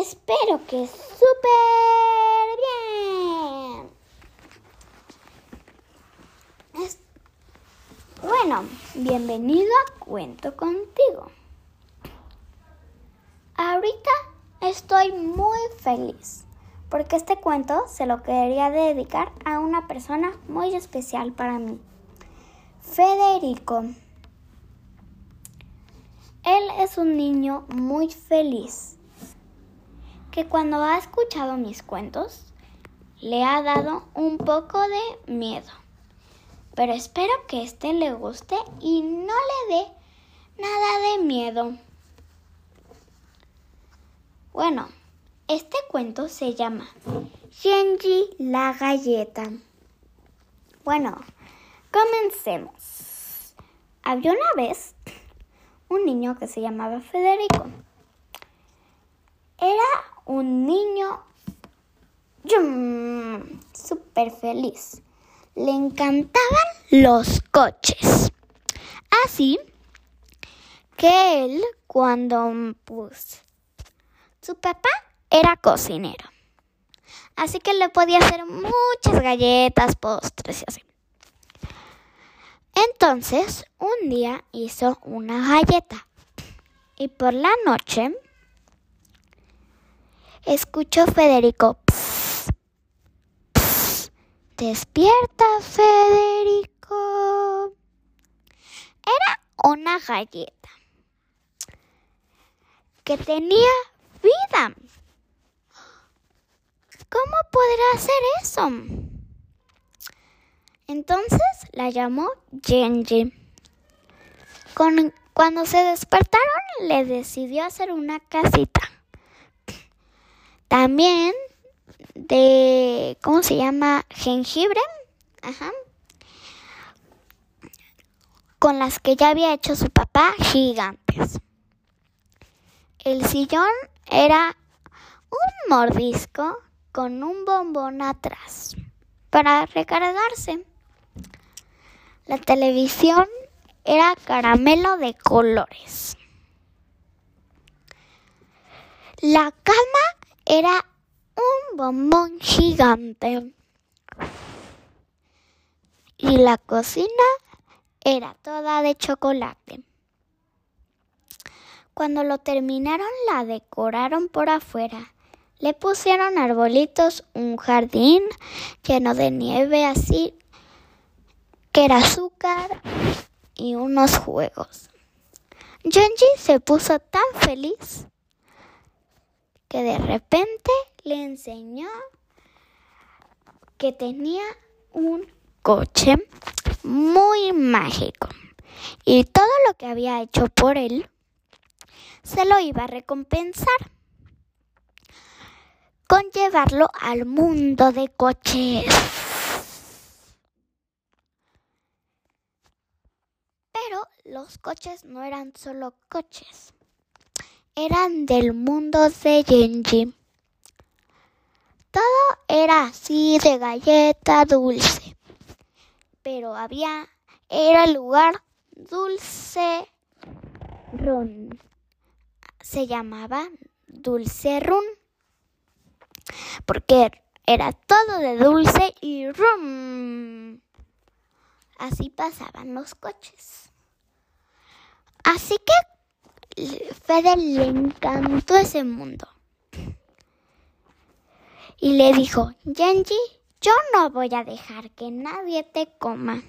Espero que súper bien. Bueno, bienvenido a Cuento contigo. Ahorita estoy muy feliz porque este cuento se lo quería dedicar a una persona muy especial para mí, Federico. Él es un niño muy feliz que cuando ha escuchado mis cuentos le ha dado un poco de miedo. Pero espero que este le guste y no le dé nada de miedo. Bueno, este cuento se llama Genji la galleta. Bueno, comencemos. Había una vez un niño que se llamaba Federico. Era un niño súper feliz. Le encantaban los coches. Así que él, cuando pues, su papá era cocinero. Así que le podía hacer muchas galletas, postres y así. Entonces, un día hizo una galleta y por la noche escuchó Federico. Despierta, Federico. Era una galleta que tenía vida. ¿Cómo podrá hacer eso? Entonces la llamó Genji. cuando se despertaron, le decidió hacer una casita. También de, ¿cómo se llama? Jengibre. Ajá. Con las que ya había hecho su papá gigantes. El sillón era un mordisco con un bombón atrás para recargarse. La televisión era caramelo de colores. La cama era un bombón gigante. Y la cocina era toda de chocolate. Cuando lo terminaron la decoraron por afuera. Le pusieron arbolitos, un jardín lleno de nieve así, que era azúcar y unos juegos. Genji se puso tan feliz que de repente le enseñó que tenía un coche muy mágico y todo lo que había hecho por él se lo iba a recompensar con llevarlo al mundo de coches. Pero los coches no eran solo coches eran del mundo de Genji. Todo era así de galleta dulce. Pero había, era lugar dulce run. Se llamaba dulce run. Porque era todo de dulce y rum. Así pasaban los coches. Así que Fede le encantó ese mundo. Y le dijo, Genji, yo no voy a dejar que nadie te coma.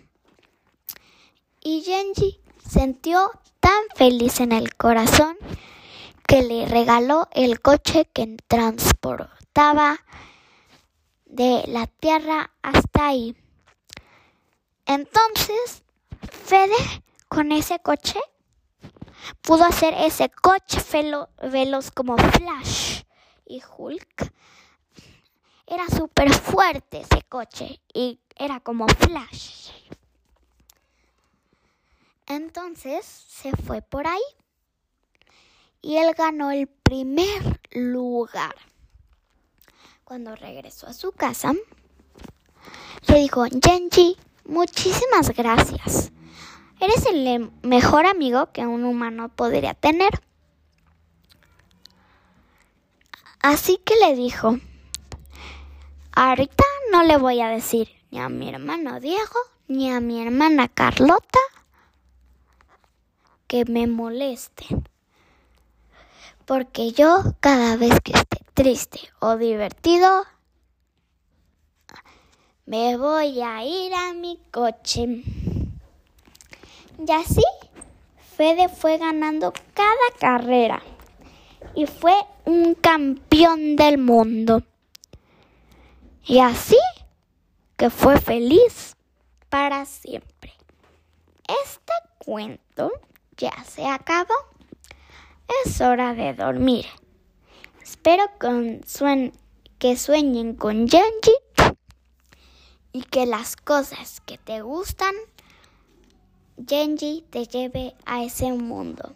Y Genji sintió tan feliz en el corazón que le regaló el coche que transportaba de la tierra hasta ahí. Entonces, Fede con ese coche pudo hacer ese coche veloz como Flash y Hulk. Era súper fuerte ese coche y era como Flash. Entonces se fue por ahí y él ganó el primer lugar. Cuando regresó a su casa, le dijo, Genji, muchísimas gracias. Eres el mejor amigo que un humano podría tener. Así que le dijo, ahorita no le voy a decir ni a mi hermano Diego ni a mi hermana Carlota que me molesten. Porque yo cada vez que esté triste o divertido, me voy a ir a mi coche. Y así Fede fue ganando cada carrera y fue un campeón del mundo. Y así que fue feliz para siempre. Este cuento ya se acabó. Es hora de dormir. Espero que sueñen con Genji y que las cosas que te gustan, Genji te lleve a ese mundo.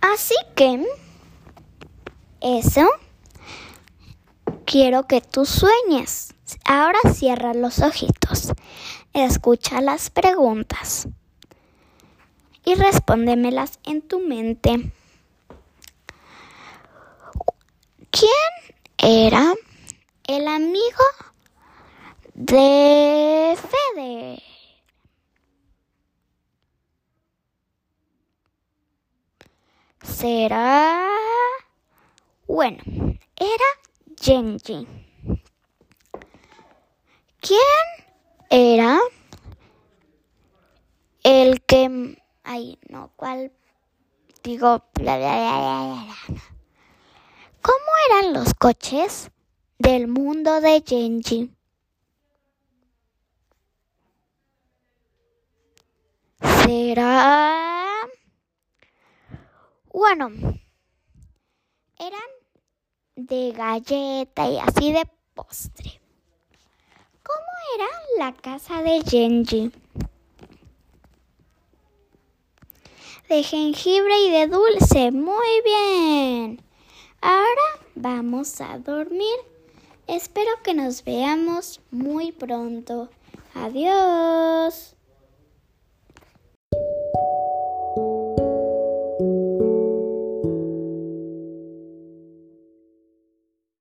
Así que, eso, quiero que tú sueñes. Ahora cierra los ojitos, escucha las preguntas y respóndemelas en tu mente. ¿Quién era el amigo de Fede? Será... Bueno, era Genji. ¿Quién era el que... Ay, no, ¿cuál? Digo... ¿Cómo eran los coches del mundo de Genji? ¿Será... Bueno, eran de galleta y así de postre. ¿Cómo era la casa de Genji? De jengibre y de dulce. Muy bien. Ahora vamos a dormir. Espero que nos veamos muy pronto. Adiós.